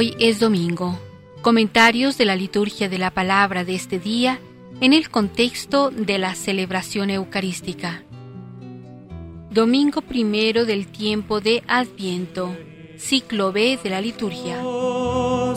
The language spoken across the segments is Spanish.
Hoy es domingo. Comentarios de la liturgia de la palabra de este día en el contexto de la celebración eucarística. Domingo primero del tiempo de Adviento, ciclo B de la liturgia. Oh.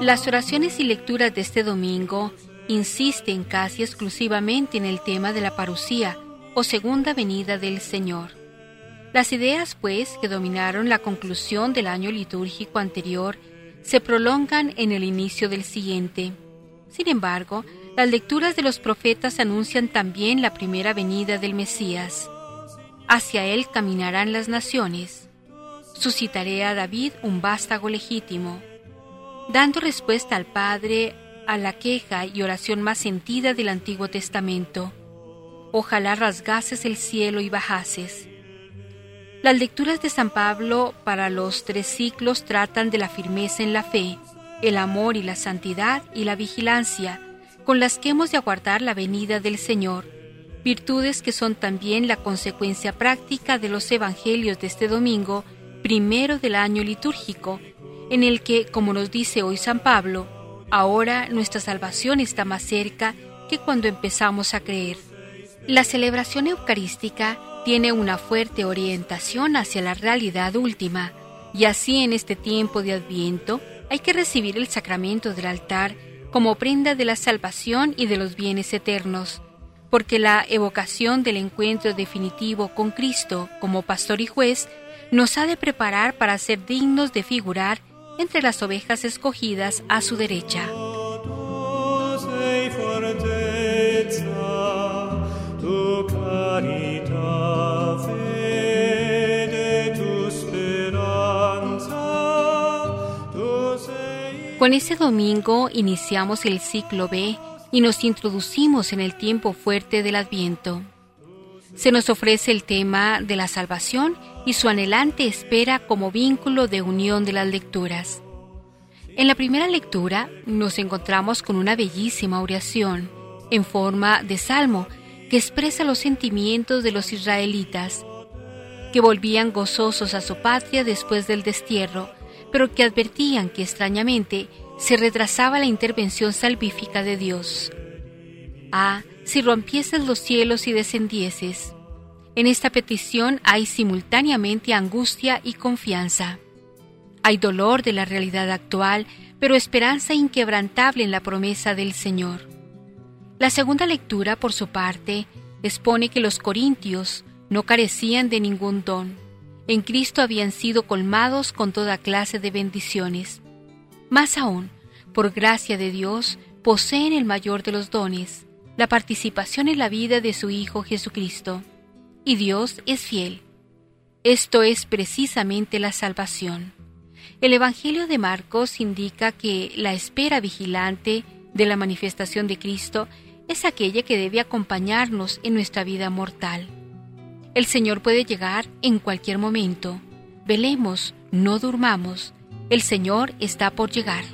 Las oraciones y lecturas de este domingo insisten casi exclusivamente en el tema de la parucía o segunda venida del Señor. Las ideas, pues, que dominaron la conclusión del año litúrgico anterior se prolongan en el inicio del siguiente. Sin embargo, las lecturas de los profetas anuncian también la primera venida del Mesías. Hacia él caminarán las naciones. Suscitaré a David un vástago legítimo. Dando respuesta al Padre a la queja y oración más sentida del Antiguo Testamento. Ojalá rasgases el cielo y bajases. Las lecturas de San Pablo para los tres ciclos tratan de la firmeza en la fe, el amor y la santidad y la vigilancia, con las que hemos de aguardar la venida del Señor, virtudes que son también la consecuencia práctica de los evangelios de este domingo, primero del año litúrgico, en el que, como nos dice hoy San Pablo, ahora nuestra salvación está más cerca que cuando empezamos a creer. La celebración eucarística tiene una fuerte orientación hacia la realidad última, y así en este tiempo de Adviento hay que recibir el sacramento del altar como prenda de la salvación y de los bienes eternos, porque la evocación del encuentro definitivo con Cristo como pastor y juez nos ha de preparar para ser dignos de figurar entre las ovejas escogidas a su derecha. Con ese domingo iniciamos el ciclo B y nos introducimos en el tiempo fuerte del Adviento. Se nos ofrece el tema de la salvación y su anhelante espera como vínculo de unión de las lecturas. En la primera lectura nos encontramos con una bellísima oración en forma de salmo que expresa los sentimientos de los israelitas, que volvían gozosos a su patria después del destierro, pero que advertían que extrañamente se retrasaba la intervención salvífica de Dios. Ah, si rompieses los cielos y descendieses. En esta petición hay simultáneamente angustia y confianza. Hay dolor de la realidad actual, pero esperanza inquebrantable en la promesa del Señor. La segunda lectura, por su parte, expone que los corintios no carecían de ningún don. En Cristo habían sido colmados con toda clase de bendiciones. Más aún, por gracia de Dios, poseen el mayor de los dones, la participación en la vida de su Hijo Jesucristo. Y Dios es fiel. Esto es precisamente la salvación. El Evangelio de Marcos indica que la espera vigilante de la manifestación de Cristo es aquella que debe acompañarnos en nuestra vida mortal. El Señor puede llegar en cualquier momento. Velemos, no durmamos. El Señor está por llegar.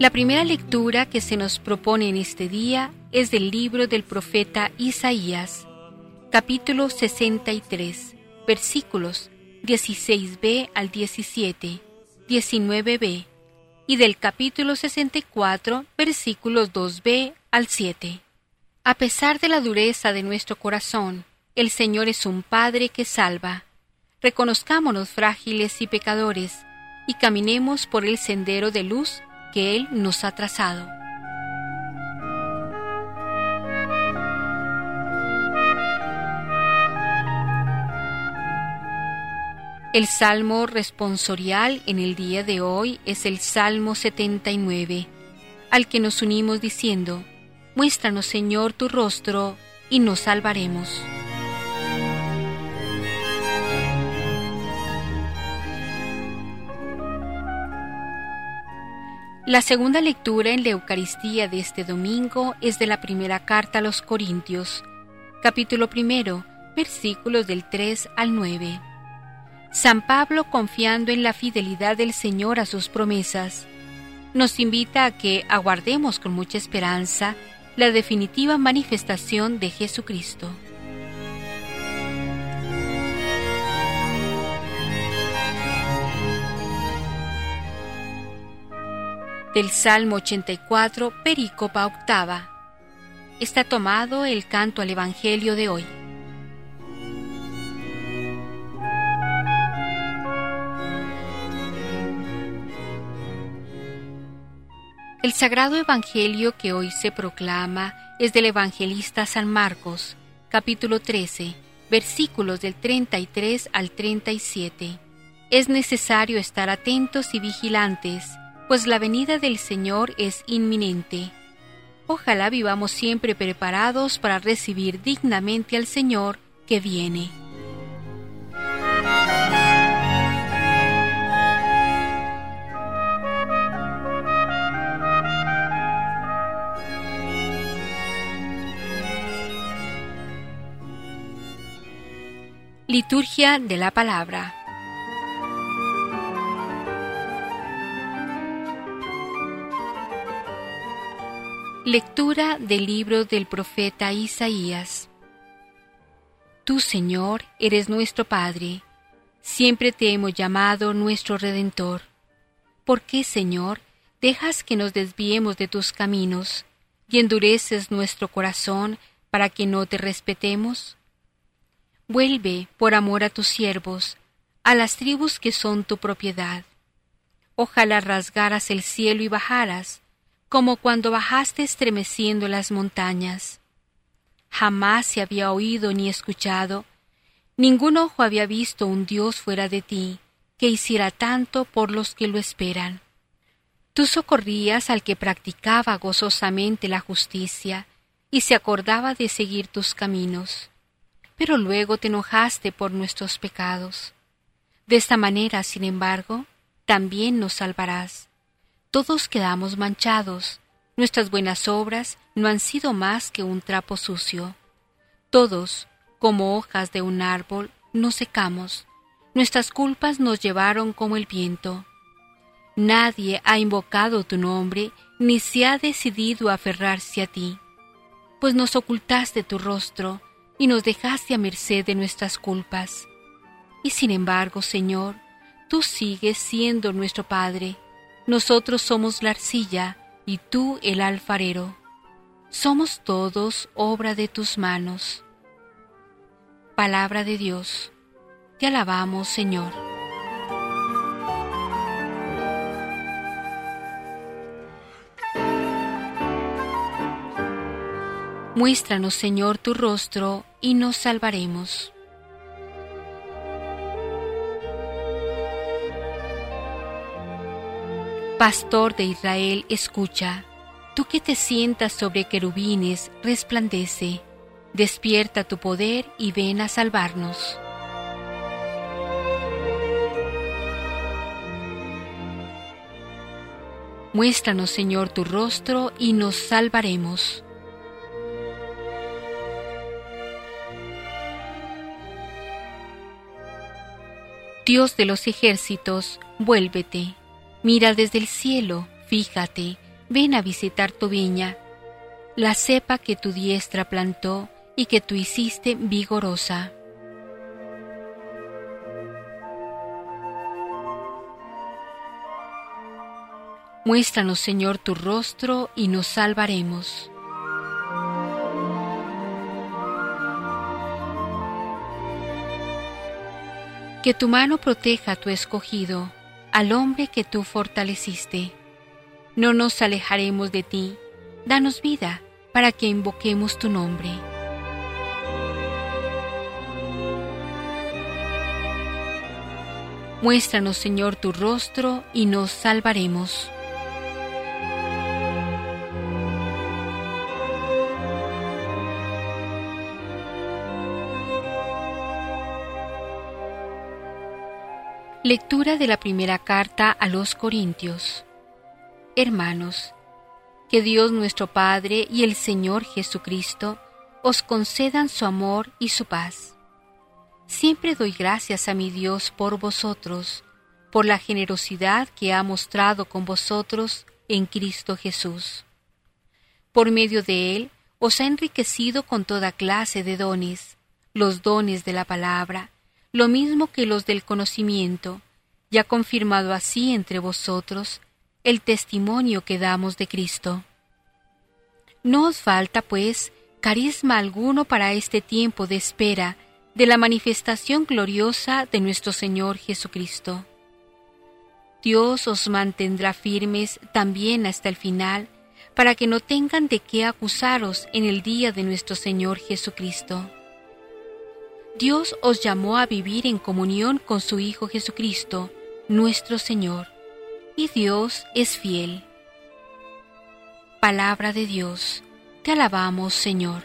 La primera lectura que se nos propone en este día es del libro del profeta Isaías, capítulo 63, versículos 16b al 17, 19b, y del capítulo 64, versículos 2b al 7. A pesar de la dureza de nuestro corazón, el Señor es un Padre que salva. Reconozcámonos frágiles y pecadores, y caminemos por el sendero de luz que Él nos ha trazado. El salmo responsorial en el día de hoy es el Salmo 79, al que nos unimos diciendo, Muéstranos Señor tu rostro y nos salvaremos. La segunda lectura en la Eucaristía de este domingo es de la primera carta a los Corintios, capítulo primero, versículos del 3 al 9. San Pablo, confiando en la fidelidad del Señor a sus promesas, nos invita a que aguardemos con mucha esperanza la definitiva manifestación de Jesucristo. Del Salmo 84, Perícopa octava. Está tomado el canto al Evangelio de hoy. El sagrado Evangelio que hoy se proclama es del evangelista San Marcos, capítulo 13, versículos del 33 al 37. Es necesario estar atentos y vigilantes, pues la venida del Señor es inminente. Ojalá vivamos siempre preparados para recibir dignamente al Señor que viene. Liturgia de la Palabra. Lectura del libro del profeta Isaías. Tú, Señor, eres nuestro Padre, siempre te hemos llamado nuestro Redentor. ¿Por qué, Señor, dejas que nos desviemos de tus caminos y endureces nuestro corazón para que no te respetemos? Vuelve, por amor a tus siervos, a las tribus que son tu propiedad. Ojalá rasgaras el cielo y bajaras, como cuando bajaste estremeciendo las montañas. Jamás se había oído ni escuchado, ningún ojo había visto un Dios fuera de ti, que hiciera tanto por los que lo esperan. Tú socorrías al que practicaba gozosamente la justicia y se acordaba de seguir tus caminos pero luego te enojaste por nuestros pecados. De esta manera, sin embargo, también nos salvarás. Todos quedamos manchados, nuestras buenas obras no han sido más que un trapo sucio. Todos, como hojas de un árbol, nos secamos, nuestras culpas nos llevaron como el viento. Nadie ha invocado tu nombre ni se ha decidido aferrarse a ti, pues nos ocultaste tu rostro, y nos dejaste a merced de nuestras culpas. Y sin embargo, Señor, tú sigues siendo nuestro Padre. Nosotros somos la arcilla y tú el alfarero. Somos todos obra de tus manos. Palabra de Dios. Te alabamos, Señor. Muéstranos, Señor, tu rostro y nos salvaremos. Pastor de Israel, escucha, tú que te sientas sobre querubines, resplandece, despierta tu poder y ven a salvarnos. Muéstranos, Señor, tu rostro y nos salvaremos. Dios de los ejércitos, vuélvete, mira desde el cielo, fíjate, ven a visitar tu viña, la cepa que tu diestra plantó y que tú hiciste vigorosa. Muéstranos, Señor, tu rostro y nos salvaremos. Que tu mano proteja a tu escogido, al hombre que tú fortaleciste. No nos alejaremos de ti, danos vida para que invoquemos tu nombre. Muéstranos, Señor, tu rostro y nos salvaremos. Lectura de la primera carta a los Corintios. Hermanos, que Dios nuestro Padre y el Señor Jesucristo os concedan su amor y su paz. Siempre doy gracias a mi Dios por vosotros, por la generosidad que ha mostrado con vosotros en Cristo Jesús. Por medio de Él os ha enriquecido con toda clase de dones, los dones de la palabra, lo mismo que los del conocimiento, y ha confirmado así entre vosotros el testimonio que damos de Cristo. No os falta, pues, carisma alguno para este tiempo de espera de la manifestación gloriosa de nuestro Señor Jesucristo. Dios os mantendrá firmes también hasta el final, para que no tengan de qué acusaros en el día de nuestro Señor Jesucristo. Dios os llamó a vivir en comunión con su Hijo Jesucristo, nuestro Señor, y Dios es fiel. Palabra de Dios, te alabamos Señor.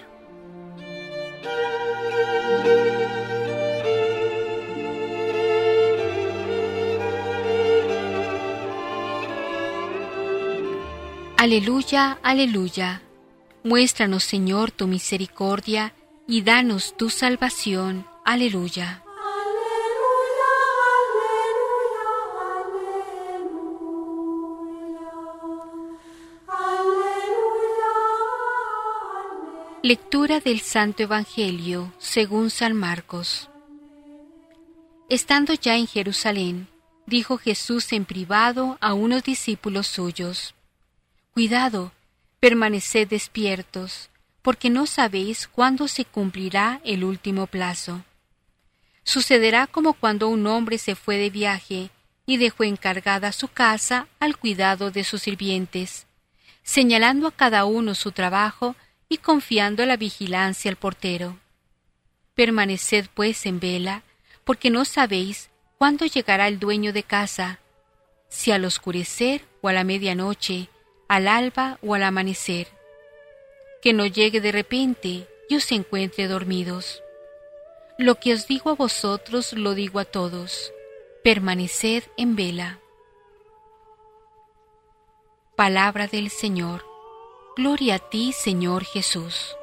Aleluya, aleluya. Muéstranos, Señor, tu misericordia y danos tu salvación. Aleluya. Lectura del Santo Evangelio según San Marcos. Estando ya en Jerusalén, dijo Jesús en privado a unos discípulos suyos, Cuidado, permaneced despiertos, porque no sabéis cuándo se cumplirá el último plazo. Sucederá como cuando un hombre se fue de viaje y dejó encargada su casa al cuidado de sus sirvientes, señalando a cada uno su trabajo y confiando la vigilancia al portero. Permaneced pues en vela, porque no sabéis cuándo llegará el dueño de casa, si al oscurecer o a la medianoche, al alba o al amanecer. Que no llegue de repente y os encuentre dormidos. Lo que os digo a vosotros lo digo a todos. Permaneced en vela. Palabra del Señor. Gloria a ti, Señor Jesús.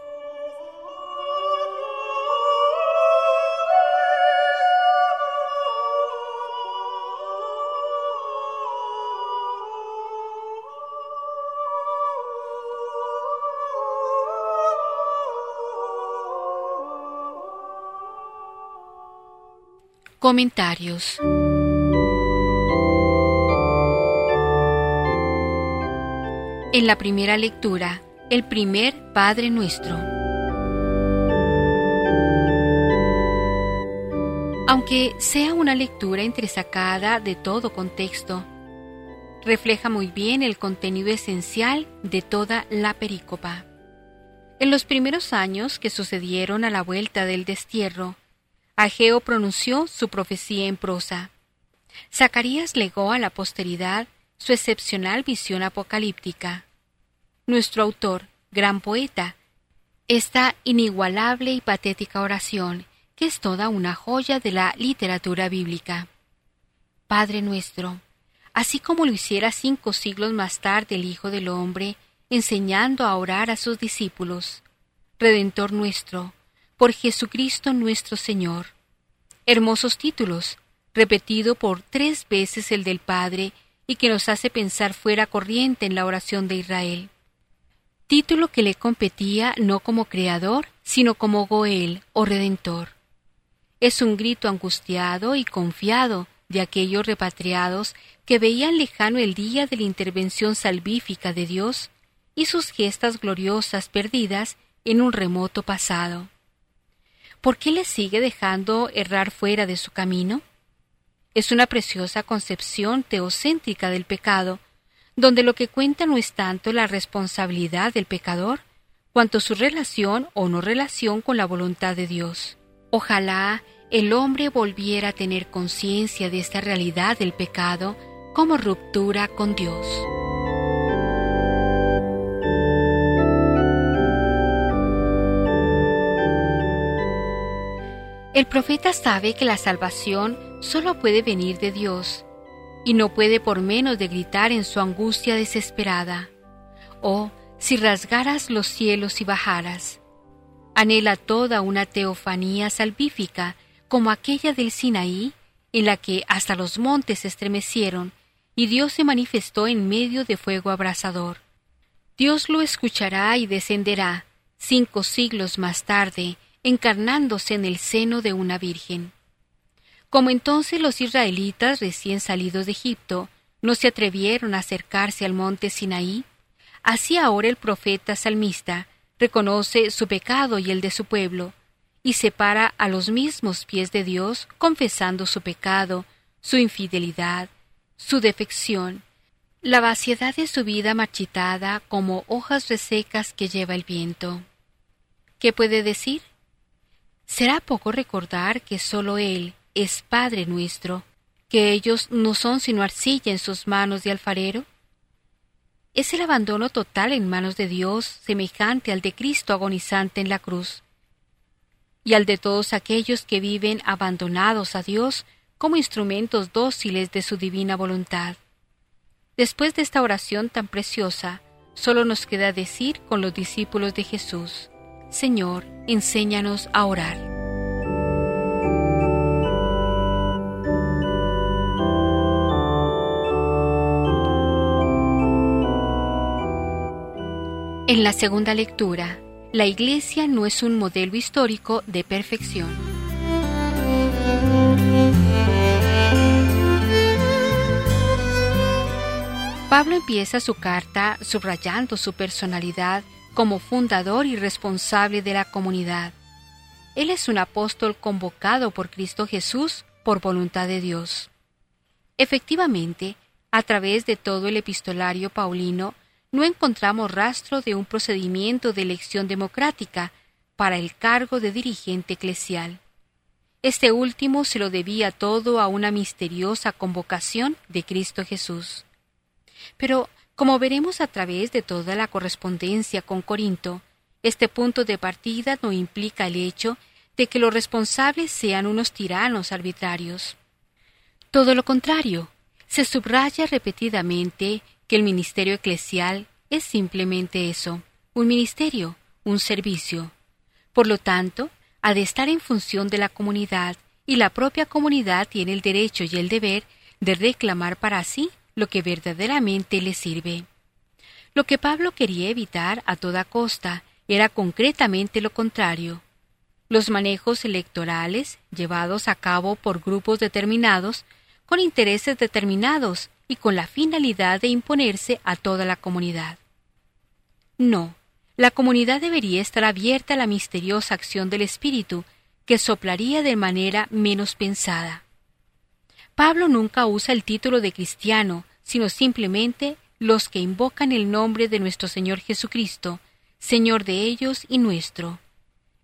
Comentarios En la primera lectura, el primer Padre Nuestro. Aunque sea una lectura entresacada de todo contexto, refleja muy bien el contenido esencial de toda la perícopa. En los primeros años que sucedieron a la vuelta del destierro, Ageo pronunció su profecía en prosa. Zacarías legó a la posteridad su excepcional visión apocalíptica. Nuestro autor, gran poeta, esta inigualable y patética oración, que es toda una joya de la literatura bíblica. Padre nuestro, así como lo hiciera cinco siglos más tarde el Hijo del Hombre, enseñando a orar a sus discípulos. Redentor nuestro, por Jesucristo nuestro Señor. Hermosos títulos, repetido por tres veces el del Padre y que nos hace pensar fuera corriente en la oración de Israel. Título que le competía no como creador, sino como Goel o Redentor. Es un grito angustiado y confiado de aquellos repatriados que veían lejano el día de la intervención salvífica de Dios y sus gestas gloriosas perdidas en un remoto pasado. ¿Por qué le sigue dejando errar fuera de su camino? Es una preciosa concepción teocéntrica del pecado, donde lo que cuenta no es tanto la responsabilidad del pecador, cuanto su relación o no relación con la voluntad de Dios. Ojalá el hombre volviera a tener conciencia de esta realidad del pecado como ruptura con Dios. El profeta sabe que la salvación solo puede venir de Dios, y no puede por menos de gritar en su angustia desesperada, oh, si rasgaras los cielos y bajaras. Anhela toda una teofanía salvífica como aquella del Sinaí, en la que hasta los montes se estremecieron y Dios se manifestó en medio de fuego abrasador. Dios lo escuchará y descenderá, cinco siglos más tarde, encarnándose en el seno de una virgen. Como entonces los israelitas recién salidos de Egipto no se atrevieron a acercarse al monte Sinaí, así ahora el profeta salmista reconoce su pecado y el de su pueblo, y se para a los mismos pies de Dios confesando su pecado, su infidelidad, su defección, la vaciedad de su vida marchitada como hojas resecas que lleva el viento. ¿Qué puede decir? ¿Será poco recordar que sólo Él es Padre nuestro, que ellos no son sino arcilla en sus manos de alfarero? Es el abandono total en manos de Dios semejante al de Cristo agonizante en la cruz, y al de todos aquellos que viven abandonados a Dios como instrumentos dóciles de su divina voluntad. Después de esta oración tan preciosa, solo nos queda decir con los discípulos de Jesús, Señor, enséñanos a orar. En la segunda lectura, la Iglesia no es un modelo histórico de perfección. Pablo empieza su carta subrayando su personalidad como fundador y responsable de la comunidad. Él es un apóstol convocado por Cristo Jesús por voluntad de Dios. Efectivamente, a través de todo el epistolario paulino, no encontramos rastro de un procedimiento de elección democrática para el cargo de dirigente eclesial. Este último se lo debía todo a una misteriosa convocación de Cristo Jesús. Pero, como veremos a través de toda la correspondencia con Corinto, este punto de partida no implica el hecho de que los responsables sean unos tiranos arbitrarios. Todo lo contrario, se subraya repetidamente que el ministerio eclesial es simplemente eso, un ministerio, un servicio. Por lo tanto, ha de estar en función de la comunidad, y la propia comunidad tiene el derecho y el deber de reclamar para sí lo que verdaderamente le sirve. Lo que Pablo quería evitar a toda costa era concretamente lo contrario. Los manejos electorales llevados a cabo por grupos determinados, con intereses determinados y con la finalidad de imponerse a toda la comunidad. No, la comunidad debería estar abierta a la misteriosa acción del Espíritu, que soplaría de manera menos pensada. Pablo nunca usa el título de cristiano, sino simplemente los que invocan el nombre de nuestro Señor Jesucristo, Señor de ellos y nuestro.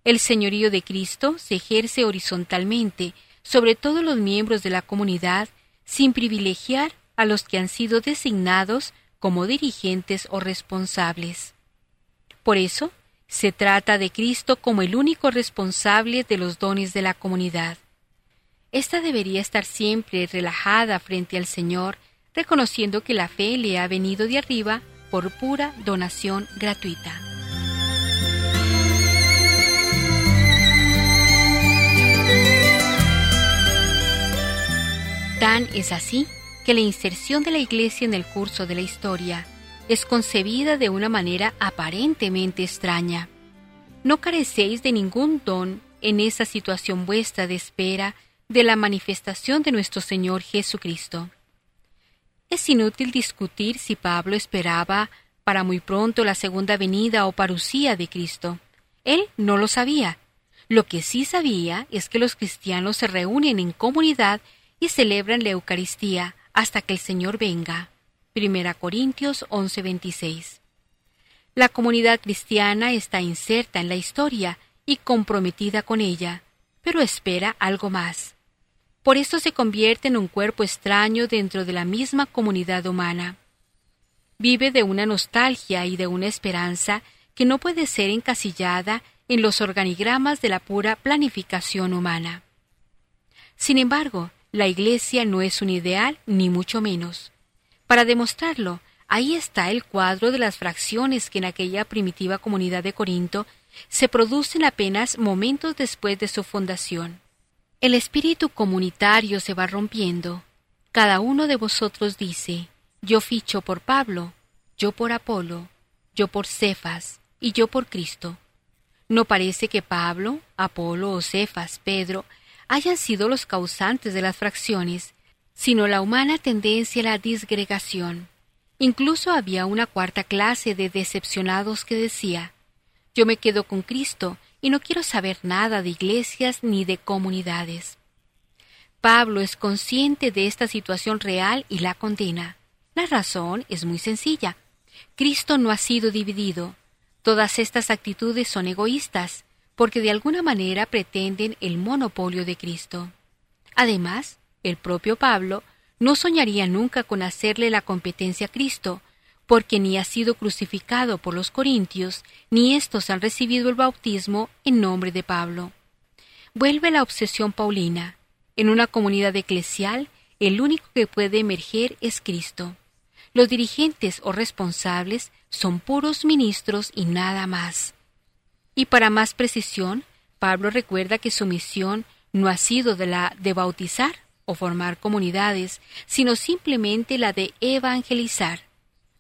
El señorío de Cristo se ejerce horizontalmente sobre todos los miembros de la comunidad sin privilegiar a los que han sido designados como dirigentes o responsables. Por eso, se trata de Cristo como el único responsable de los dones de la comunidad. Esta debería estar siempre relajada frente al Señor, reconociendo que la fe le ha venido de arriba por pura donación gratuita. Tan es así que la inserción de la Iglesia en el curso de la historia es concebida de una manera aparentemente extraña. No carecéis de ningún don en esa situación vuestra de espera de la manifestación de nuestro Señor Jesucristo. Es inútil discutir si Pablo esperaba para muy pronto la segunda venida o parucía de Cristo. Él no lo sabía. Lo que sí sabía es que los cristianos se reúnen en comunidad y celebran la Eucaristía hasta que el Señor venga. 1 Corintios 11:26. La comunidad cristiana está inserta en la historia y comprometida con ella, pero espera algo más. Por esto se convierte en un cuerpo extraño dentro de la misma comunidad humana. Vive de una nostalgia y de una esperanza que no puede ser encasillada en los organigramas de la pura planificación humana. Sin embargo, la Iglesia no es un ideal, ni mucho menos. Para demostrarlo, ahí está el cuadro de las fracciones que en aquella primitiva comunidad de Corinto se producen apenas momentos después de su fundación. El espíritu comunitario se va rompiendo. Cada uno de vosotros dice, yo ficho por Pablo, yo por Apolo, yo por Cefas y yo por Cristo. No parece que Pablo, Apolo o Cefas, Pedro, hayan sido los causantes de las fracciones, sino la humana tendencia a la disgregación. Incluso había una cuarta clase de decepcionados que decía, yo me quedo con Cristo y no quiero saber nada de iglesias ni de comunidades. Pablo es consciente de esta situación real y la condena. La razón es muy sencilla. Cristo no ha sido dividido. Todas estas actitudes son egoístas, porque de alguna manera pretenden el monopolio de Cristo. Además, el propio Pablo no soñaría nunca con hacerle la competencia a Cristo, porque ni ha sido crucificado por los corintios, ni éstos han recibido el bautismo en nombre de Pablo. Vuelve la obsesión paulina. En una comunidad eclesial, el único que puede emerger es Cristo. Los dirigentes o responsables son puros ministros y nada más. Y para más precisión, Pablo recuerda que su misión no ha sido la de bautizar o formar comunidades, sino simplemente la de evangelizar,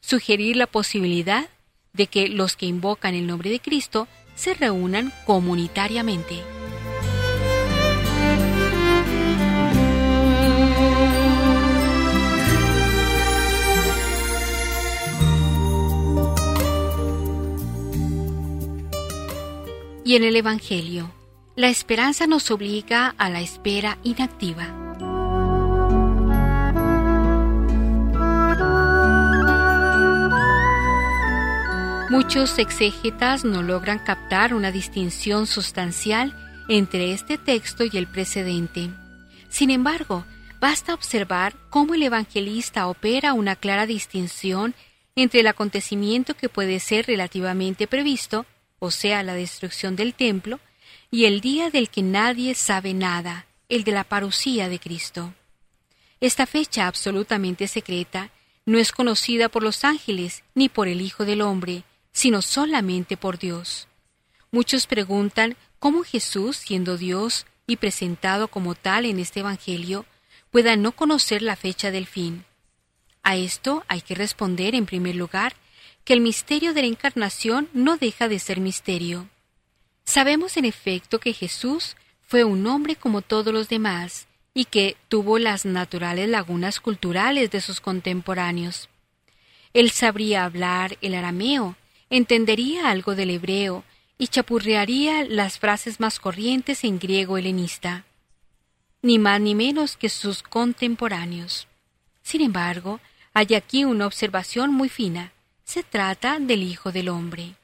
sugerir la posibilidad de que los que invocan el nombre de Cristo se reúnan comunitariamente. Y en el Evangelio, la esperanza nos obliga a la espera inactiva. Muchos exégetas no logran captar una distinción sustancial entre este texto y el precedente. Sin embargo, basta observar cómo el evangelista opera una clara distinción entre el acontecimiento que puede ser relativamente previsto o sea, la destrucción del templo, y el día del que nadie sabe nada, el de la parucía de Cristo. Esta fecha absolutamente secreta no es conocida por los ángeles ni por el Hijo del Hombre, sino solamente por Dios. Muchos preguntan cómo Jesús, siendo Dios y presentado como tal en este Evangelio, pueda no conocer la fecha del fin. A esto hay que responder, en primer lugar, que el misterio de la encarnación no deja de ser misterio. Sabemos en efecto que Jesús fue un hombre como todos los demás y que tuvo las naturales lagunas culturales de sus contemporáneos. Él sabría hablar el arameo, entendería algo del hebreo y chapurrearía las frases más corrientes en griego helenista, ni más ni menos que sus contemporáneos. Sin embargo, hay aquí una observación muy fina se trata del Hijo del Hombre.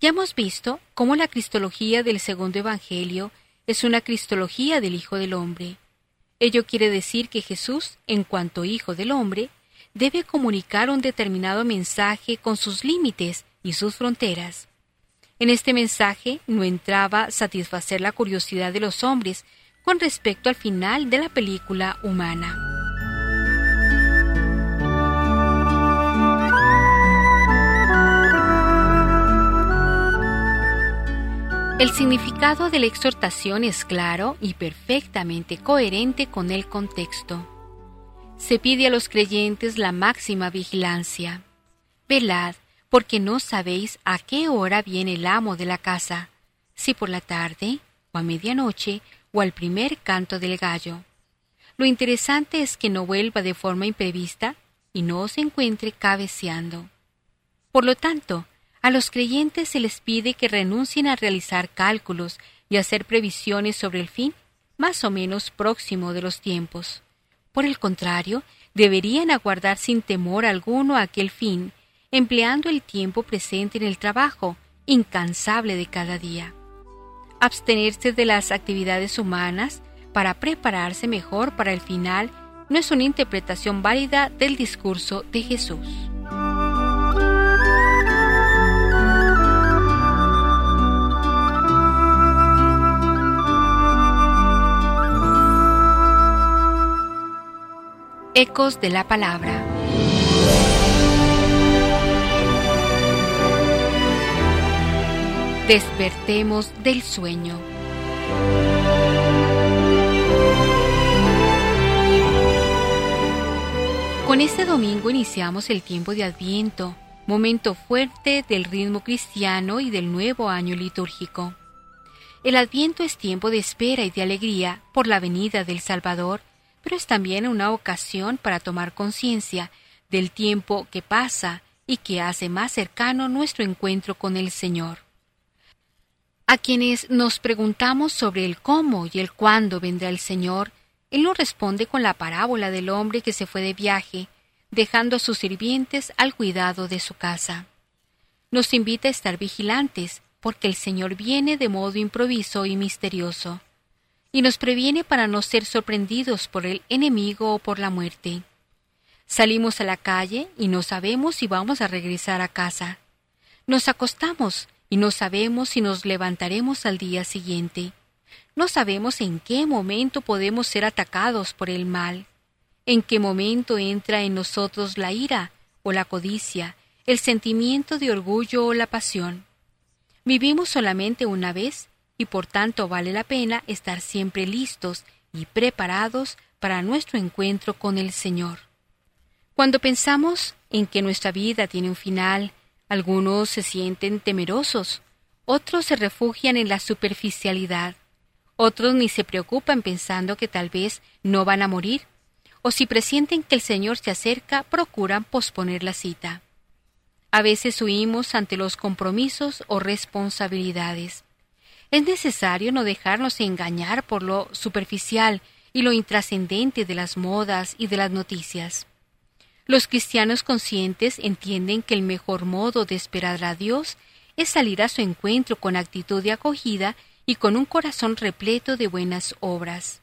Ya hemos visto cómo la cristología del segundo Evangelio es una cristología del Hijo del Hombre. Ello quiere decir que Jesús, en cuanto Hijo del Hombre, debe comunicar un determinado mensaje con sus límites y sus fronteras. En este mensaje no entraba satisfacer la curiosidad de los hombres con respecto al final de la película humana. El significado de la exhortación es claro y perfectamente coherente con el contexto. Se pide a los creyentes la máxima vigilancia. Velad, porque no sabéis a qué hora viene el amo de la casa, si por la tarde, o a medianoche, o al primer canto del gallo. Lo interesante es que no vuelva de forma imprevista y no se encuentre cabeceando. Por lo tanto, a los creyentes se les pide que renuncien a realizar cálculos y hacer previsiones sobre el fin más o menos próximo de los tiempos. Por el contrario, deberían aguardar sin temor alguno aquel fin, empleando el tiempo presente en el trabajo, incansable de cada día. Abstenerse de las actividades humanas para prepararse mejor para el final no es una interpretación válida del discurso de Jesús. Ecos de la Palabra. Despertemos del sueño. Con este domingo iniciamos el tiempo de Adviento, momento fuerte del ritmo cristiano y del nuevo año litúrgico. El Adviento es tiempo de espera y de alegría por la venida del Salvador, pero es también una ocasión para tomar conciencia del tiempo que pasa y que hace más cercano nuestro encuentro con el Señor. A quienes nos preguntamos sobre el cómo y el cuándo vendrá el Señor, Él nos responde con la parábola del hombre que se fue de viaje, dejando a sus sirvientes al cuidado de su casa. Nos invita a estar vigilantes, porque el Señor viene de modo improviso y misterioso, y nos previene para no ser sorprendidos por el enemigo o por la muerte. Salimos a la calle y no sabemos si vamos a regresar a casa. Nos acostamos y no sabemos si nos levantaremos al día siguiente. No sabemos en qué momento podemos ser atacados por el mal, en qué momento entra en nosotros la ira o la codicia, el sentimiento de orgullo o la pasión. Vivimos solamente una vez y por tanto vale la pena estar siempre listos y preparados para nuestro encuentro con el Señor. Cuando pensamos en que nuestra vida tiene un final, algunos se sienten temerosos, otros se refugian en la superficialidad, otros ni se preocupan pensando que tal vez no van a morir, o si presienten que el Señor se acerca, procuran posponer la cita. A veces huimos ante los compromisos o responsabilidades. Es necesario no dejarnos engañar por lo superficial y lo intrascendente de las modas y de las noticias. Los cristianos conscientes entienden que el mejor modo de esperar a Dios es salir a su encuentro con actitud de acogida y con un corazón repleto de buenas obras.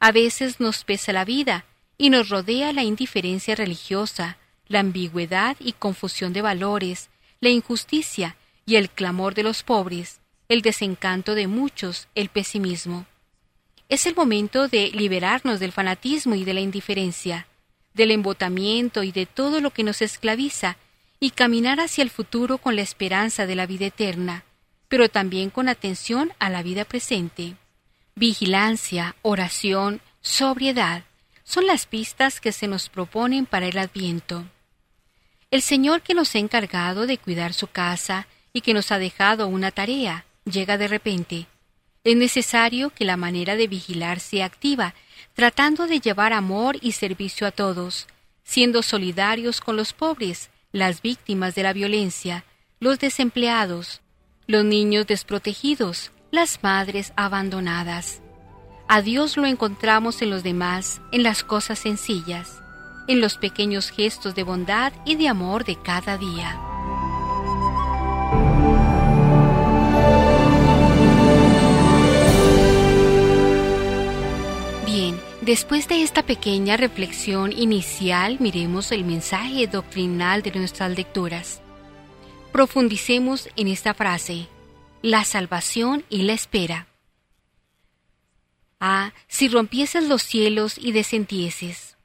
A veces nos pesa la vida y nos rodea la indiferencia religiosa, la ambigüedad y confusión de valores, la injusticia y el clamor de los pobres, el desencanto de muchos, el pesimismo. Es el momento de liberarnos del fanatismo y de la indiferencia, del embotamiento y de todo lo que nos esclaviza, y caminar hacia el futuro con la esperanza de la vida eterna, pero también con atención a la vida presente. Vigilancia, oración, sobriedad son las pistas que se nos proponen para el adviento. El Señor que nos ha encargado de cuidar su casa y que nos ha dejado una tarea, llega de repente. Es necesario que la manera de vigilar sea activa tratando de llevar amor y servicio a todos, siendo solidarios con los pobres, las víctimas de la violencia, los desempleados, los niños desprotegidos, las madres abandonadas. A Dios lo encontramos en los demás, en las cosas sencillas, en los pequeños gestos de bondad y de amor de cada día. Después de esta pequeña reflexión inicial, miremos el mensaje doctrinal de nuestras lecturas. Profundicemos en esta frase, la salvación y la espera. Ah, si rompieses los cielos y descendieses.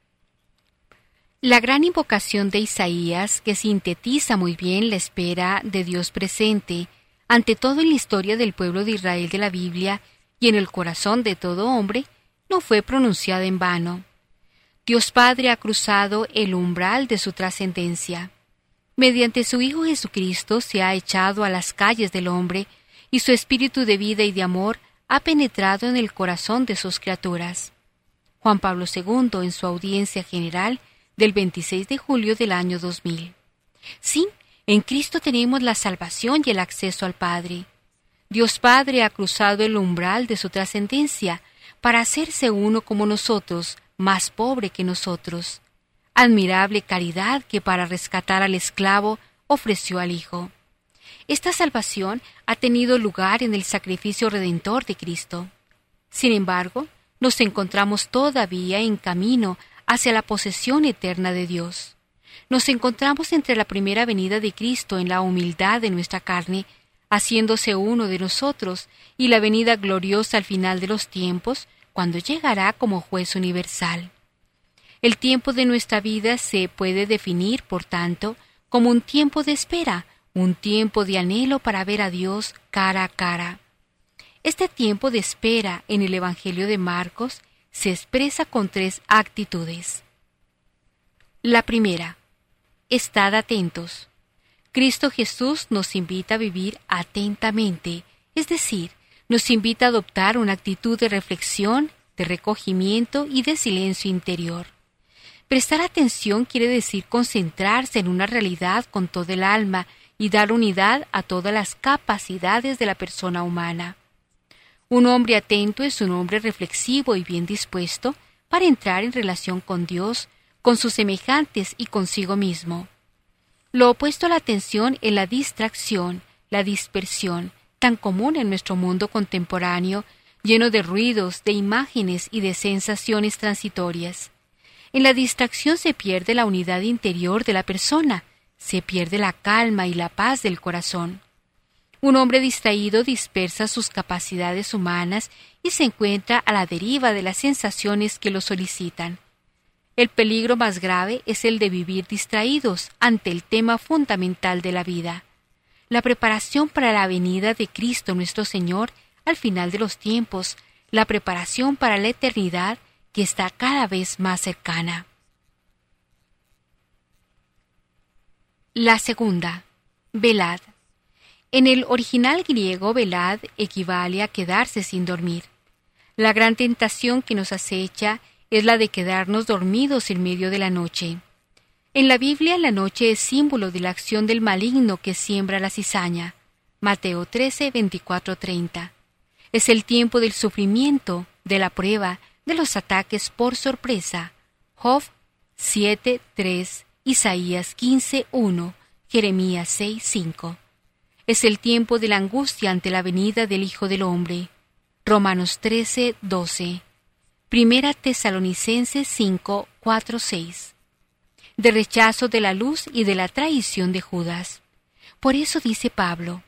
La gran invocación de Isaías, que sintetiza muy bien la espera de Dios presente, ante todo en la historia del pueblo de Israel de la Biblia y en el corazón de todo hombre, no fue pronunciada en vano. Dios Padre ha cruzado el umbral de su trascendencia. Mediante su Hijo Jesucristo se ha echado a las calles del hombre y su espíritu de vida y de amor ha penetrado en el corazón de sus criaturas. Juan Pablo II en su audiencia general del 26 de julio del año 2000. Sí, en Cristo tenemos la salvación y el acceso al Padre. Dios Padre ha cruzado el umbral de su trascendencia para hacerse uno como nosotros, más pobre que nosotros. Admirable caridad que para rescatar al esclavo ofreció al Hijo. Esta salvación ha tenido lugar en el sacrificio redentor de Cristo. Sin embargo, nos encontramos todavía en camino hacia la posesión eterna de Dios. Nos encontramos entre la primera venida de Cristo en la humildad de nuestra carne, haciéndose uno de nosotros, y la venida gloriosa al final de los tiempos, cuando llegará como juez universal. El tiempo de nuestra vida se puede definir, por tanto, como un tiempo de espera, un tiempo de anhelo para ver a Dios cara a cara. Este tiempo de espera en el Evangelio de Marcos se expresa con tres actitudes. La primera, estad atentos. Cristo Jesús nos invita a vivir atentamente, es decir, nos invita a adoptar una actitud de reflexión, de recogimiento y de silencio interior. Prestar atención quiere decir concentrarse en una realidad con todo el alma y dar unidad a todas las capacidades de la persona humana. Un hombre atento es un hombre reflexivo y bien dispuesto para entrar en relación con Dios, con sus semejantes y consigo mismo. Lo opuesto a la atención es la distracción, la dispersión, tan común en nuestro mundo contemporáneo, lleno de ruidos, de imágenes y de sensaciones transitorias. En la distracción se pierde la unidad interior de la persona, se pierde la calma y la paz del corazón. Un hombre distraído dispersa sus capacidades humanas y se encuentra a la deriva de las sensaciones que lo solicitan. El peligro más grave es el de vivir distraídos ante el tema fundamental de la vida, la preparación para la venida de Cristo nuestro Señor al final de los tiempos, la preparación para la eternidad que está cada vez más cercana. La segunda, velad. En el original griego, velad equivale a quedarse sin dormir. La gran tentación que nos acecha es la de quedarnos dormidos en medio de la noche. En la Biblia la noche es símbolo de la acción del maligno que siembra la cizaña. Mateo 13, 24, 30. Es el tiempo del sufrimiento, de la prueba, de los ataques por sorpresa. Job 7, 3, Isaías 15, 1, Jeremías 6, 5. Es el tiempo de la angustia ante la venida del Hijo del Hombre. Romanos 13, 12. Primera Tesalonicenses 5, 4, 6. De rechazo de la luz y de la traición de Judas. Por eso dice Pablo,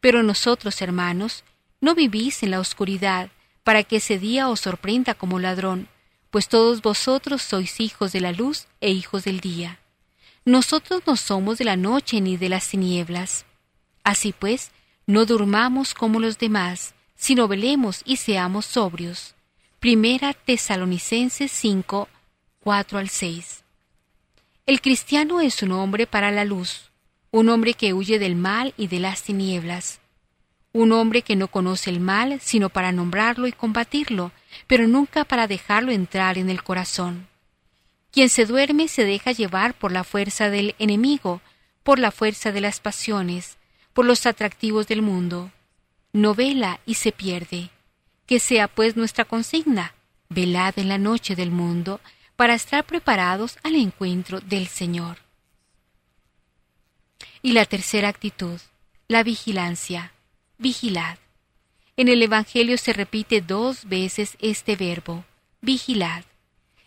Pero nosotros, hermanos, no vivís en la oscuridad, para que ese día os sorprenda como ladrón, pues todos vosotros sois hijos de la luz e hijos del día. Nosotros no somos de la noche ni de las tinieblas. Así pues, no durmamos como los demás, sino velemos y seamos sobrios. Primera Tesalonicenses 5, 4 al 6. El cristiano es un hombre para la luz, un hombre que huye del mal y de las tinieblas un hombre que no conoce el mal sino para nombrarlo y combatirlo, pero nunca para dejarlo entrar en el corazón. Quien se duerme se deja llevar por la fuerza del enemigo, por la fuerza de las pasiones, por los atractivos del mundo. No vela y se pierde. Que sea pues nuestra consigna, velad en la noche del mundo, para estar preparados al encuentro del Señor. Y la tercera actitud, la vigilancia vigilad. En el Evangelio se repite dos veces este verbo, vigilad,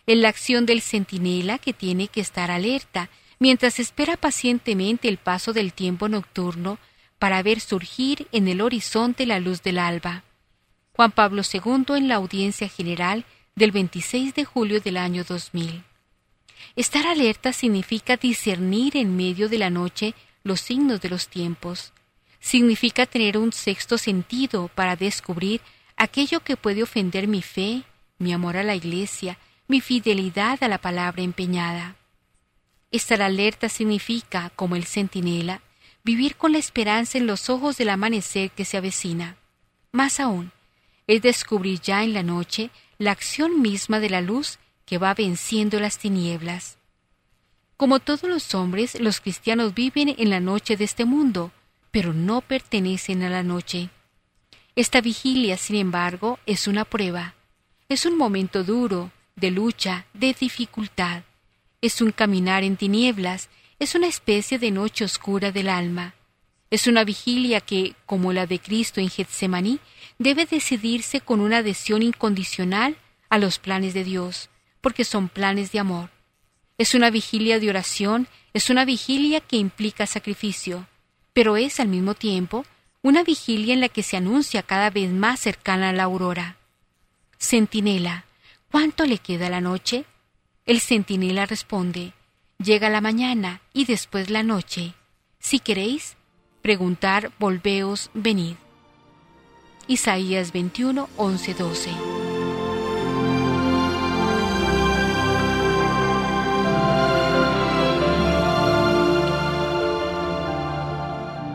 en la acción del centinela que tiene que estar alerta mientras espera pacientemente el paso del tiempo nocturno para ver surgir en el horizonte la luz del alba. Juan Pablo II en la audiencia general del 26 de julio del año 2000. Estar alerta significa discernir en medio de la noche los signos de los tiempos, significa tener un sexto sentido para descubrir aquello que puede ofender mi fe, mi amor a la Iglesia, mi fidelidad a la palabra empeñada. Estar alerta significa, como el centinela, vivir con la esperanza en los ojos del amanecer que se avecina. Más aún, es descubrir ya en la noche la acción misma de la luz que va venciendo las tinieblas. Como todos los hombres, los cristianos viven en la noche de este mundo, pero no pertenecen a la noche. Esta vigilia, sin embargo, es una prueba. Es un momento duro, de lucha, de dificultad. Es un caminar en tinieblas, es una especie de noche oscura del alma. Es una vigilia que, como la de Cristo en Getsemaní, debe decidirse con una adhesión incondicional a los planes de Dios, porque son planes de amor. Es una vigilia de oración, es una vigilia que implica sacrificio pero es al mismo tiempo una vigilia en la que se anuncia cada vez más cercana a la aurora. Centinela, ¿cuánto le queda a la noche? El centinela responde, llega la mañana y después la noche. Si queréis preguntar, volveos, venid. Isaías 21, 11, 12.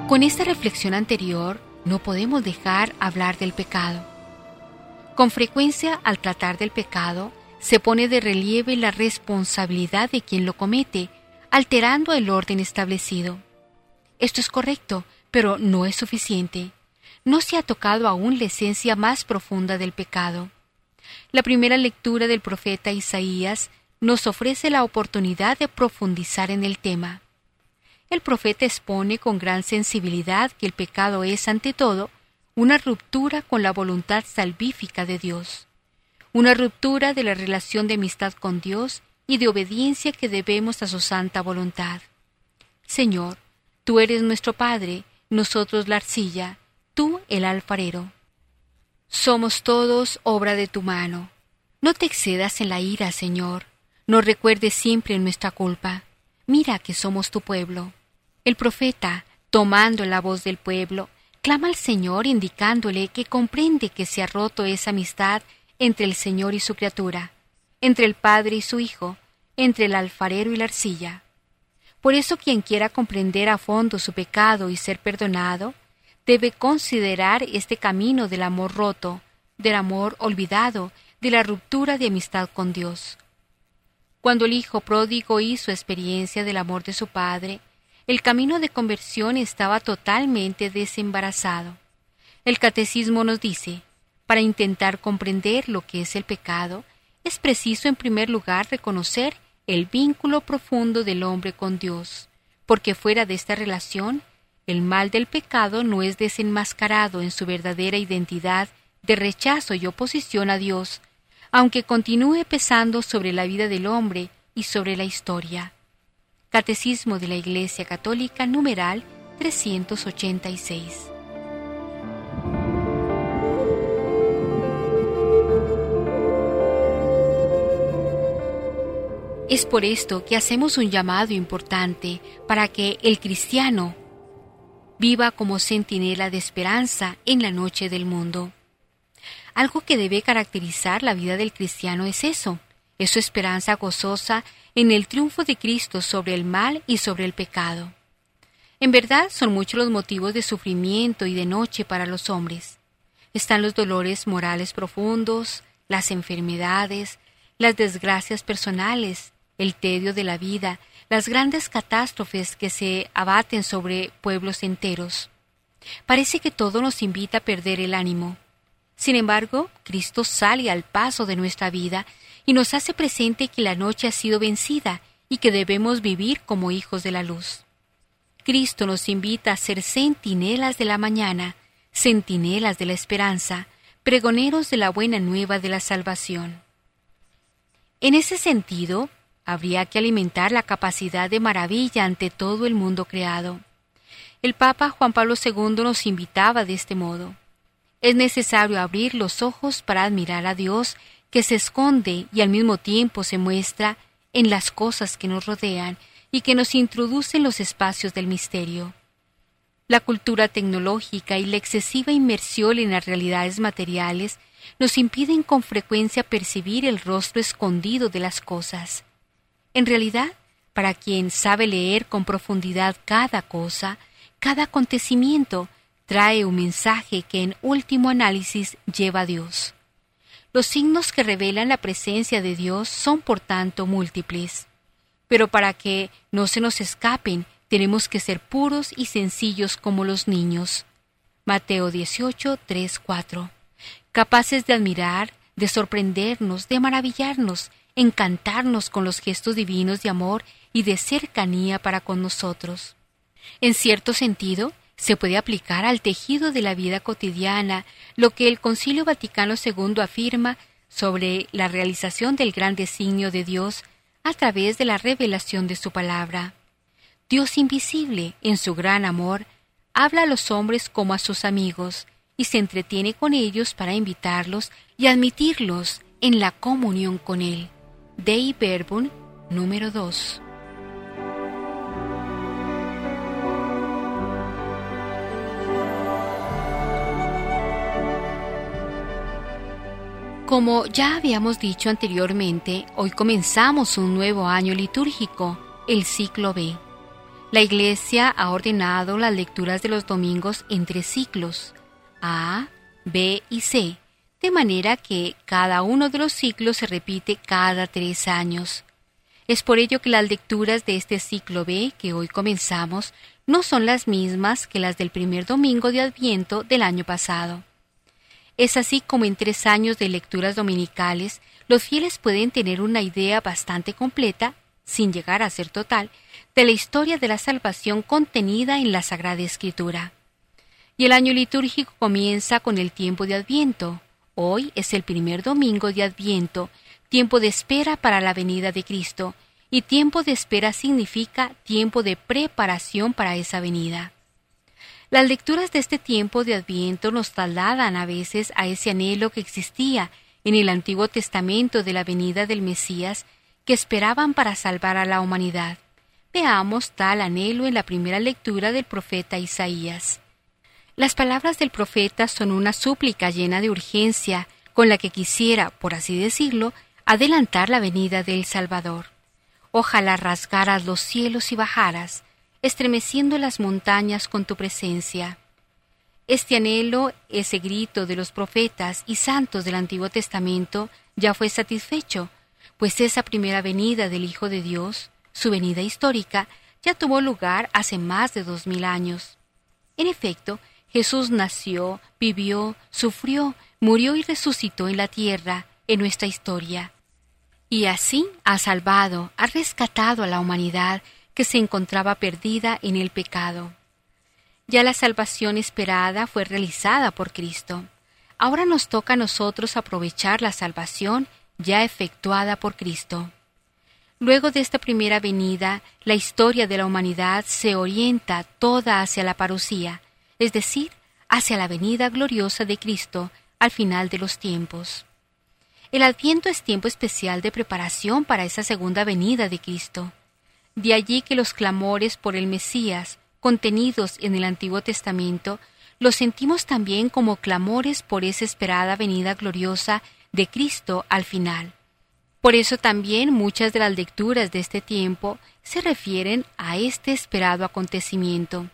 Con esta reflexión anterior, no podemos dejar hablar del pecado. Con frecuencia, al tratar del pecado, se pone de relieve la responsabilidad de quien lo comete, alterando el orden establecido. Esto es correcto, pero no es suficiente. No se ha tocado aún la esencia más profunda del pecado. La primera lectura del profeta Isaías nos ofrece la oportunidad de profundizar en el tema. El profeta expone con gran sensibilidad que el pecado es, ante todo, una ruptura con la voluntad salvífica de Dios, una ruptura de la relación de amistad con Dios y de obediencia que debemos a su santa voluntad. Señor, tú eres nuestro Padre, nosotros la arcilla, tú el alfarero. Somos todos obra de tu mano. No te excedas en la ira, Señor. No recuerdes siempre nuestra culpa. Mira que somos tu pueblo. El profeta, tomando la voz del pueblo, clama al Señor indicándole que comprende que se ha roto esa amistad entre el Señor y su criatura, entre el Padre y su Hijo, entre el alfarero y la arcilla. Por eso quien quiera comprender a fondo su pecado y ser perdonado, debe considerar este camino del amor roto, del amor olvidado, de la ruptura de amistad con Dios. Cuando el Hijo pródigo hizo experiencia del amor de su Padre, el camino de conversión estaba totalmente desembarazado. El catecismo nos dice, para intentar comprender lo que es el pecado, es preciso en primer lugar reconocer el vínculo profundo del hombre con Dios, porque fuera de esta relación, el mal del pecado no es desenmascarado en su verdadera identidad de rechazo y oposición a Dios, aunque continúe pesando sobre la vida del hombre y sobre la historia. Catecismo de la Iglesia Católica, numeral 386. Es por esto que hacemos un llamado importante para que el cristiano viva como centinela de esperanza en la noche del mundo. Algo que debe caracterizar la vida del cristiano es eso, es su esperanza gozosa en el triunfo de Cristo sobre el mal y sobre el pecado. En verdad son muchos los motivos de sufrimiento y de noche para los hombres. Están los dolores morales profundos, las enfermedades, las desgracias personales, el tedio de la vida, las grandes catástrofes que se abaten sobre pueblos enteros. Parece que todo nos invita a perder el ánimo. Sin embargo, Cristo sale al paso de nuestra vida y nos hace presente que la noche ha sido vencida y que debemos vivir como hijos de la luz. Cristo nos invita a ser centinelas de la mañana, centinelas de la esperanza, pregoneros de la buena nueva de la salvación. En ese sentido, habría que alimentar la capacidad de maravilla ante todo el mundo creado. El Papa Juan Pablo II nos invitaba de este modo. Es necesario abrir los ojos para admirar a Dios que se esconde y al mismo tiempo se muestra en las cosas que nos rodean y que nos introduce en los espacios del misterio. La cultura tecnológica y la excesiva inmersión en las realidades materiales nos impiden con frecuencia percibir el rostro escondido de las cosas. En realidad, para quien sabe leer con profundidad cada cosa, cada acontecimiento, trae un mensaje que en último análisis lleva a Dios. Los signos que revelan la presencia de Dios son por tanto múltiples. Pero para que no se nos escapen, tenemos que ser puros y sencillos como los niños. Mateo 18, 3, 4. Capaces de admirar, de sorprendernos, de maravillarnos, encantarnos con los gestos divinos de amor y de cercanía para con nosotros. En cierto sentido, se puede aplicar al tejido de la vida cotidiana lo que el Concilio Vaticano II afirma sobre la realización del gran designio de Dios a través de la revelación de su palabra. Dios invisible, en su gran amor, habla a los hombres como a sus amigos y se entretiene con ellos para invitarlos y admitirlos en la comunión con Él. Dei Verbum número 2. Como ya habíamos dicho anteriormente, hoy comenzamos un nuevo año litúrgico, el ciclo B. La Iglesia ha ordenado las lecturas de los domingos entre ciclos A, B y C, de manera que cada uno de los ciclos se repite cada tres años. Es por ello que las lecturas de este ciclo B que hoy comenzamos no son las mismas que las del primer domingo de Adviento del año pasado. Es así como en tres años de lecturas dominicales los fieles pueden tener una idea bastante completa, sin llegar a ser total, de la historia de la salvación contenida en la Sagrada Escritura. Y el año litúrgico comienza con el tiempo de Adviento. Hoy es el primer domingo de Adviento, tiempo de espera para la venida de Cristo, y tiempo de espera significa tiempo de preparación para esa venida. Las lecturas de este tiempo de Adviento nos trasladan a veces a ese anhelo que existía en el Antiguo Testamento de la venida del Mesías que esperaban para salvar a la humanidad. Veamos tal anhelo en la primera lectura del profeta Isaías. Las palabras del profeta son una súplica llena de urgencia con la que quisiera, por así decirlo, adelantar la venida del Salvador. Ojalá rasgaras los cielos y bajaras, estremeciendo las montañas con tu presencia. Este anhelo, ese grito de los profetas y santos del Antiguo Testamento, ya fue satisfecho, pues esa primera venida del Hijo de Dios, su venida histórica, ya tuvo lugar hace más de dos mil años. En efecto, Jesús nació, vivió, sufrió, murió y resucitó en la tierra, en nuestra historia. Y así ha salvado, ha rescatado a la humanidad que se encontraba perdida en el pecado. Ya la salvación esperada fue realizada por Cristo. Ahora nos toca a nosotros aprovechar la salvación ya efectuada por Cristo. Luego de esta primera venida, la historia de la humanidad se orienta toda hacia la parucía, es decir, hacia la venida gloriosa de Cristo al final de los tiempos. El adviento es tiempo especial de preparación para esa segunda venida de Cristo. De allí que los clamores por el Mesías, contenidos en el Antiguo Testamento, los sentimos también como clamores por esa esperada venida gloriosa de Cristo al final. Por eso también muchas de las lecturas de este tiempo se refieren a este esperado acontecimiento,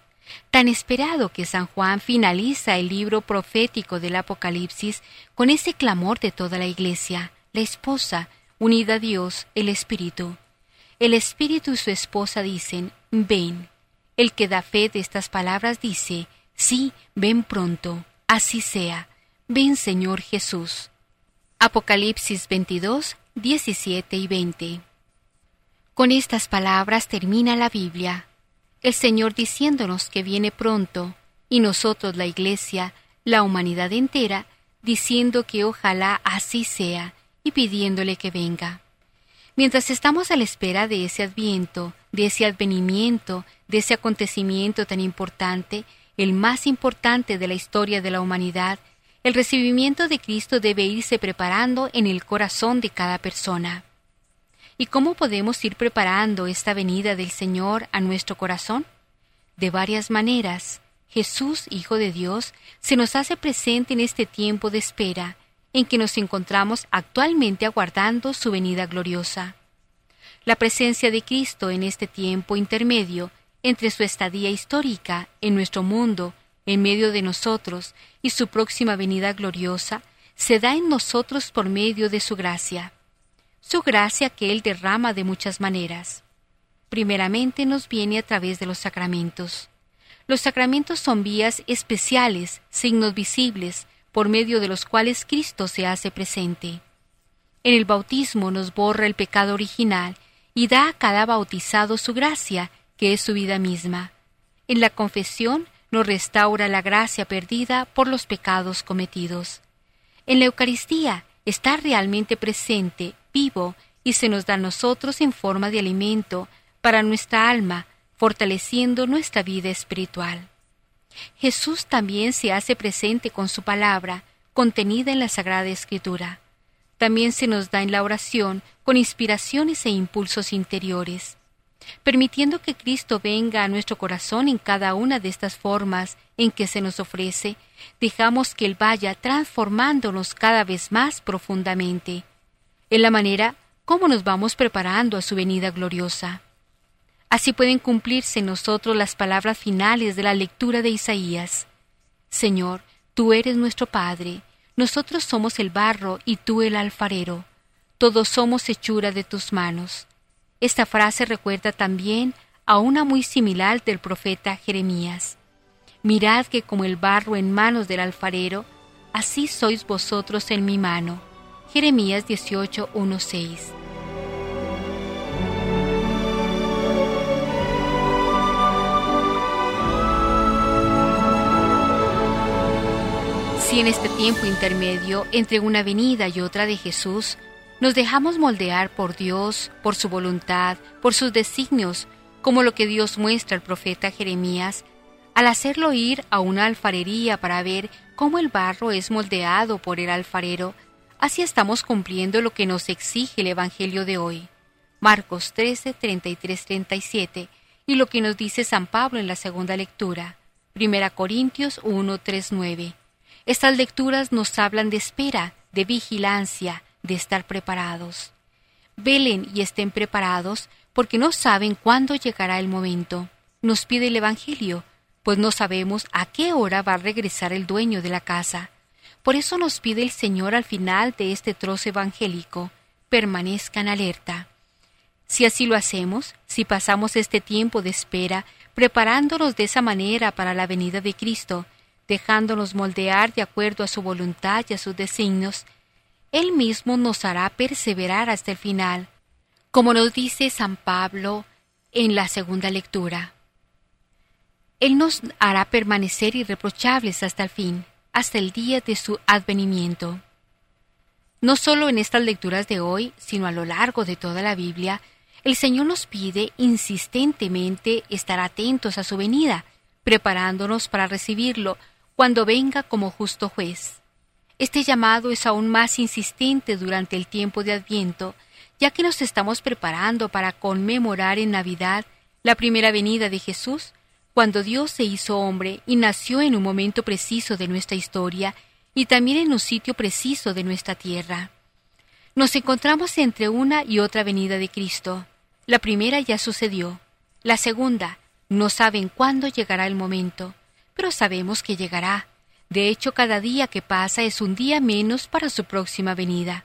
tan esperado que San Juan finaliza el libro profético del Apocalipsis con ese clamor de toda la Iglesia, la esposa, unida a Dios, el Espíritu. El Espíritu y su esposa dicen, ven. El que da fe de estas palabras dice, sí, ven pronto, así sea. Ven Señor Jesús. Apocalipsis 22, 17 y 20. Con estas palabras termina la Biblia, el Señor diciéndonos que viene pronto, y nosotros la Iglesia, la humanidad entera, diciendo que ojalá así sea, y pidiéndole que venga. Mientras estamos a la espera de ese adviento, de ese advenimiento, de ese acontecimiento tan importante, el más importante de la historia de la humanidad, el recibimiento de Cristo debe irse preparando en el corazón de cada persona. ¿Y cómo podemos ir preparando esta venida del Señor a nuestro corazón? De varias maneras. Jesús, Hijo de Dios, se nos hace presente en este tiempo de espera, en que nos encontramos actualmente aguardando su venida gloriosa. La presencia de Cristo en este tiempo intermedio entre su estadía histórica en nuestro mundo, en medio de nosotros, y su próxima venida gloriosa, se da en nosotros por medio de su gracia. Su gracia que Él derrama de muchas maneras. Primeramente nos viene a través de los sacramentos. Los sacramentos son vías especiales, signos visibles, por medio de los cuales Cristo se hace presente. En el bautismo nos borra el pecado original y da a cada bautizado su gracia, que es su vida misma. En la confesión nos restaura la gracia perdida por los pecados cometidos. En la Eucaristía está realmente presente, vivo, y se nos da a nosotros en forma de alimento para nuestra alma, fortaleciendo nuestra vida espiritual. Jesús también se hace presente con su palabra, contenida en la Sagrada Escritura. También se nos da en la oración con inspiraciones e impulsos interiores. Permitiendo que Cristo venga a nuestro corazón en cada una de estas formas en que se nos ofrece, dejamos que Él vaya transformándonos cada vez más profundamente, en la manera como nos vamos preparando a su venida gloriosa. Así pueden cumplirse en nosotros las palabras finales de la lectura de Isaías. Señor, tú eres nuestro Padre, nosotros somos el barro y tú el alfarero, todos somos hechura de tus manos. Esta frase recuerda también a una muy similar del profeta Jeremías. Mirad que como el barro en manos del alfarero, así sois vosotros en mi mano. Jeremías 18, Si en este tiempo intermedio entre una venida y otra de Jesús, nos dejamos moldear por Dios, por su voluntad, por sus designios, como lo que Dios muestra al profeta Jeremías, al hacerlo ir a una alfarería para ver cómo el barro es moldeado por el alfarero, así estamos cumpliendo lo que nos exige el Evangelio de hoy. Marcos 13, 33, 37, y lo que nos dice San Pablo en la segunda lectura. 1 Corintios 1, 3, 9. Estas lecturas nos hablan de espera, de vigilancia, de estar preparados. Velen y estén preparados porque no saben cuándo llegará el momento. Nos pide el Evangelio, pues no sabemos a qué hora va a regresar el dueño de la casa. Por eso nos pide el Señor al final de este trozo evangélico, permanezcan alerta. Si así lo hacemos, si pasamos este tiempo de espera, preparándonos de esa manera para la venida de Cristo, dejándonos moldear de acuerdo a su voluntad y a sus designios, Él mismo nos hará perseverar hasta el final, como nos dice San Pablo en la segunda lectura. Él nos hará permanecer irreprochables hasta el fin, hasta el día de su advenimiento. No solo en estas lecturas de hoy, sino a lo largo de toda la Biblia, el Señor nos pide insistentemente estar atentos a su venida, preparándonos para recibirlo cuando venga como justo juez. Este llamado es aún más insistente durante el tiempo de Adviento, ya que nos estamos preparando para conmemorar en Navidad la primera venida de Jesús, cuando Dios se hizo hombre y nació en un momento preciso de nuestra historia y también en un sitio preciso de nuestra tierra. Nos encontramos entre una y otra venida de Cristo. La primera ya sucedió. La segunda, no saben cuándo llegará el momento pero sabemos que llegará. De hecho, cada día que pasa es un día menos para su próxima venida.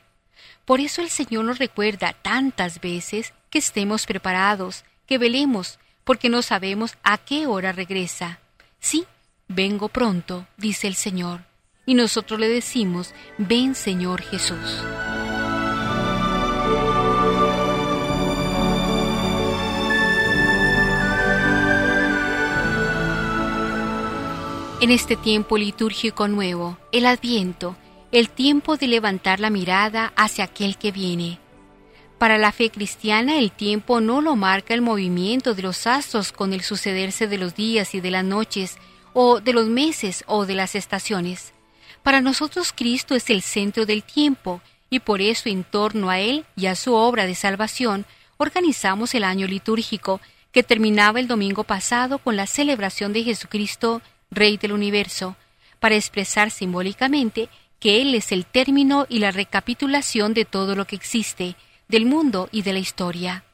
Por eso el Señor nos recuerda tantas veces que estemos preparados, que velemos, porque no sabemos a qué hora regresa. Sí, vengo pronto, dice el Señor, y nosotros le decimos, ven Señor Jesús. En este tiempo litúrgico nuevo, el adviento, el tiempo de levantar la mirada hacia aquel que viene. Para la fe cristiana el tiempo no lo marca el movimiento de los astros con el sucederse de los días y de las noches, o de los meses o de las estaciones. Para nosotros Cristo es el centro del tiempo, y por eso en torno a Él y a su obra de salvación organizamos el año litúrgico, que terminaba el domingo pasado con la celebración de Jesucristo Rey del universo, para expresar simbólicamente que Él es el término y la recapitulación de todo lo que existe, del mundo y de la historia.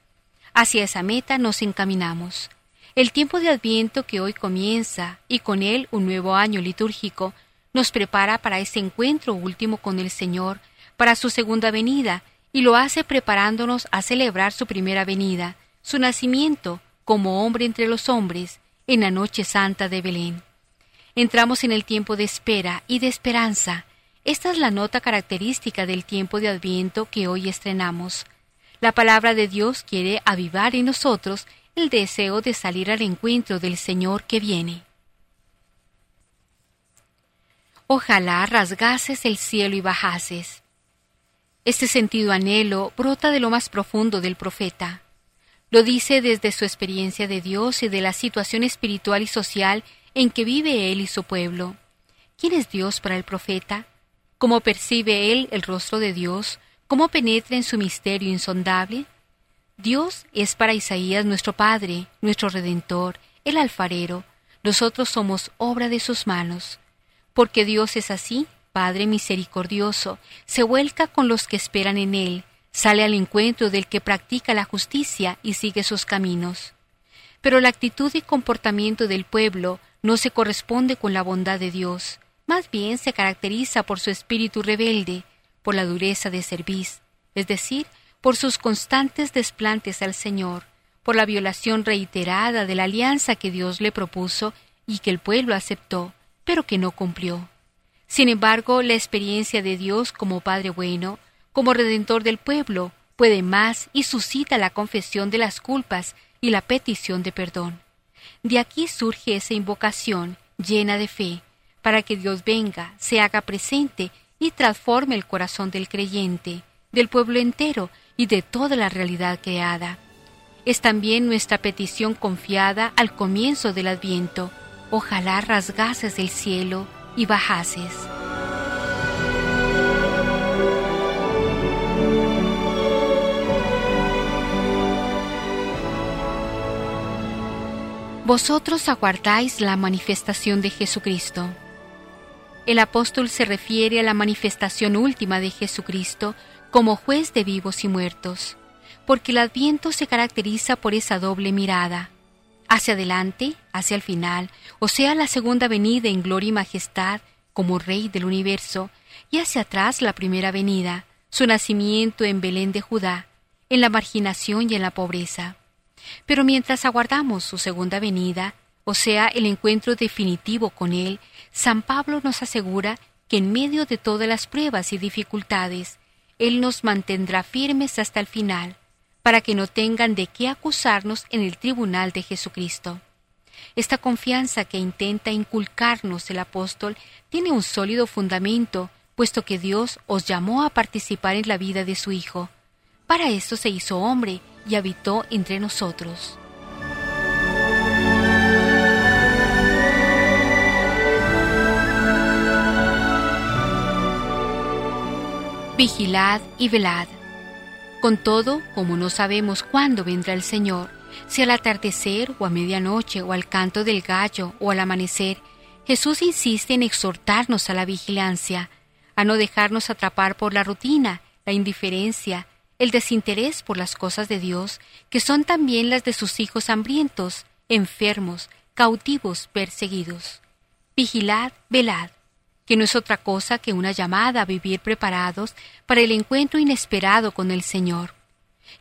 Hacia esa meta nos encaminamos. El tiempo de Adviento que hoy comienza, y con él un nuevo año litúrgico, nos prepara para ese encuentro último con el Señor, para su segunda venida, y lo hace preparándonos a celebrar su primera venida, su nacimiento como hombre entre los hombres, en la noche santa de Belén. Entramos en el tiempo de espera y de esperanza. Esta es la nota característica del tiempo de Adviento que hoy estrenamos. La palabra de Dios quiere avivar en nosotros el deseo de salir al encuentro del Señor que viene. Ojalá rasgases el cielo y bajases. Este sentido anhelo brota de lo más profundo del profeta. Lo dice desde su experiencia de Dios y de la situación espiritual y social en que vive él y su pueblo. ¿Quién es Dios para el profeta? ¿Cómo percibe él el rostro de Dios? ¿Cómo penetra en su misterio insondable? Dios es para Isaías nuestro Padre, nuestro Redentor, el alfarero, nosotros somos obra de sus manos. Porque Dios es así, Padre misericordioso, se vuelca con los que esperan en Él, sale al encuentro del que practica la justicia y sigue sus caminos. Pero la actitud y comportamiento del pueblo no se corresponde con la bondad de Dios, más bien se caracteriza por su espíritu rebelde, por la dureza de cerviz, es decir, por sus constantes desplantes al Señor, por la violación reiterada de la alianza que Dios le propuso y que el pueblo aceptó, pero que no cumplió. Sin embargo, la experiencia de Dios como Padre bueno, como Redentor del pueblo, puede más y suscita la confesión de las culpas y la petición de perdón. De aquí surge esa invocación llena de fe, para que Dios venga, se haga presente y transforme el corazón del creyente, del pueblo entero y de toda la realidad creada es también nuestra petición confiada al comienzo del Adviento. Ojalá rasgases del cielo y bajases. Vosotros aguardáis la manifestación de Jesucristo. El apóstol se refiere a la manifestación última de Jesucristo como juez de vivos y muertos porque el adviento se caracteriza por esa doble mirada, hacia adelante, hacia el final, o sea, la segunda venida en gloria y majestad como Rey del universo, y hacia atrás la primera venida, su nacimiento en Belén de Judá, en la marginación y en la pobreza. Pero mientras aguardamos su segunda venida, o sea, el encuentro definitivo con Él, San Pablo nos asegura que en medio de todas las pruebas y dificultades, Él nos mantendrá firmes hasta el final, para que no tengan de qué acusarnos en el tribunal de Jesucristo. Esta confianza que intenta inculcarnos el apóstol tiene un sólido fundamento, puesto que Dios os llamó a participar en la vida de su Hijo. Para esto se hizo hombre y habitó entre nosotros. Vigilad y velad con todo, como no sabemos cuándo vendrá el Señor, si al atardecer o a medianoche o al canto del gallo o al amanecer, Jesús insiste en exhortarnos a la vigilancia, a no dejarnos atrapar por la rutina, la indiferencia, el desinterés por las cosas de Dios, que son también las de sus hijos hambrientos, enfermos, cautivos, perseguidos. Vigilad, velad que no es otra cosa que una llamada a vivir preparados para el encuentro inesperado con el Señor.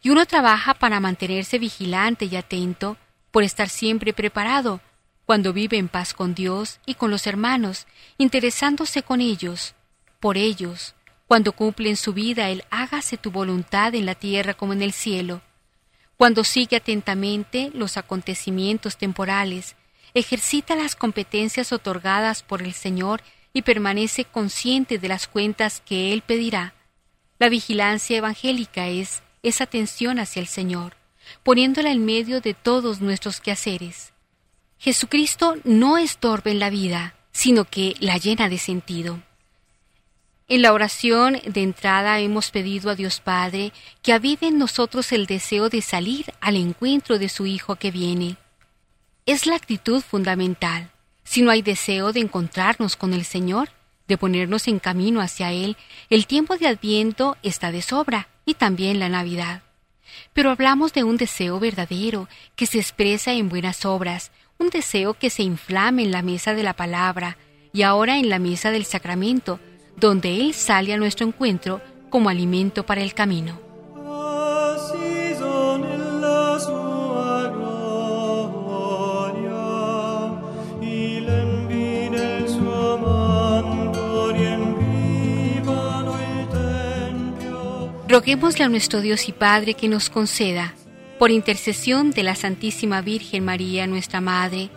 Y uno trabaja para mantenerse vigilante y atento, por estar siempre preparado, cuando vive en paz con Dios y con los hermanos, interesándose con ellos, por ellos, cuando cumple en su vida el hágase tu voluntad en la tierra como en el cielo, cuando sigue atentamente los acontecimientos temporales, ejercita las competencias otorgadas por el Señor y permanece consciente de las cuentas que Él pedirá. La vigilancia evangélica es esa atención hacia el Señor, poniéndola en medio de todos nuestros quehaceres. Jesucristo no estorba en la vida, sino que la llena de sentido. En la oración de entrada hemos pedido a Dios Padre que avive en nosotros el deseo de salir al encuentro de su Hijo que viene. Es la actitud fundamental. Si no hay deseo de encontrarnos con el Señor, de ponernos en camino hacia Él, el tiempo de Adviento está de sobra y también la Navidad. Pero hablamos de un deseo verdadero que se expresa en buenas obras, un deseo que se inflame en la mesa de la palabra y ahora en la mesa del sacramento, donde Él sale a nuestro encuentro como alimento para el camino. Roguémosle a nuestro Dios y Padre que nos conceda, por intercesión de la Santísima Virgen María, nuestra Madre,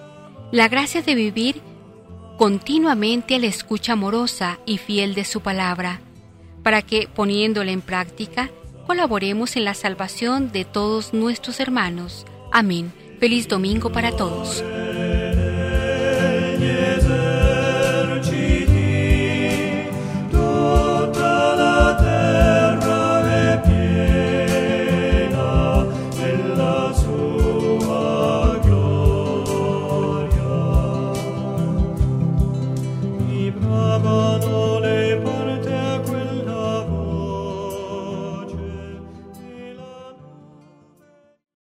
la gracia de vivir continuamente a la escucha amorosa y fiel de su palabra, para que, poniéndola en práctica, colaboremos en la salvación de todos nuestros hermanos. Amén. Feliz domingo para todos.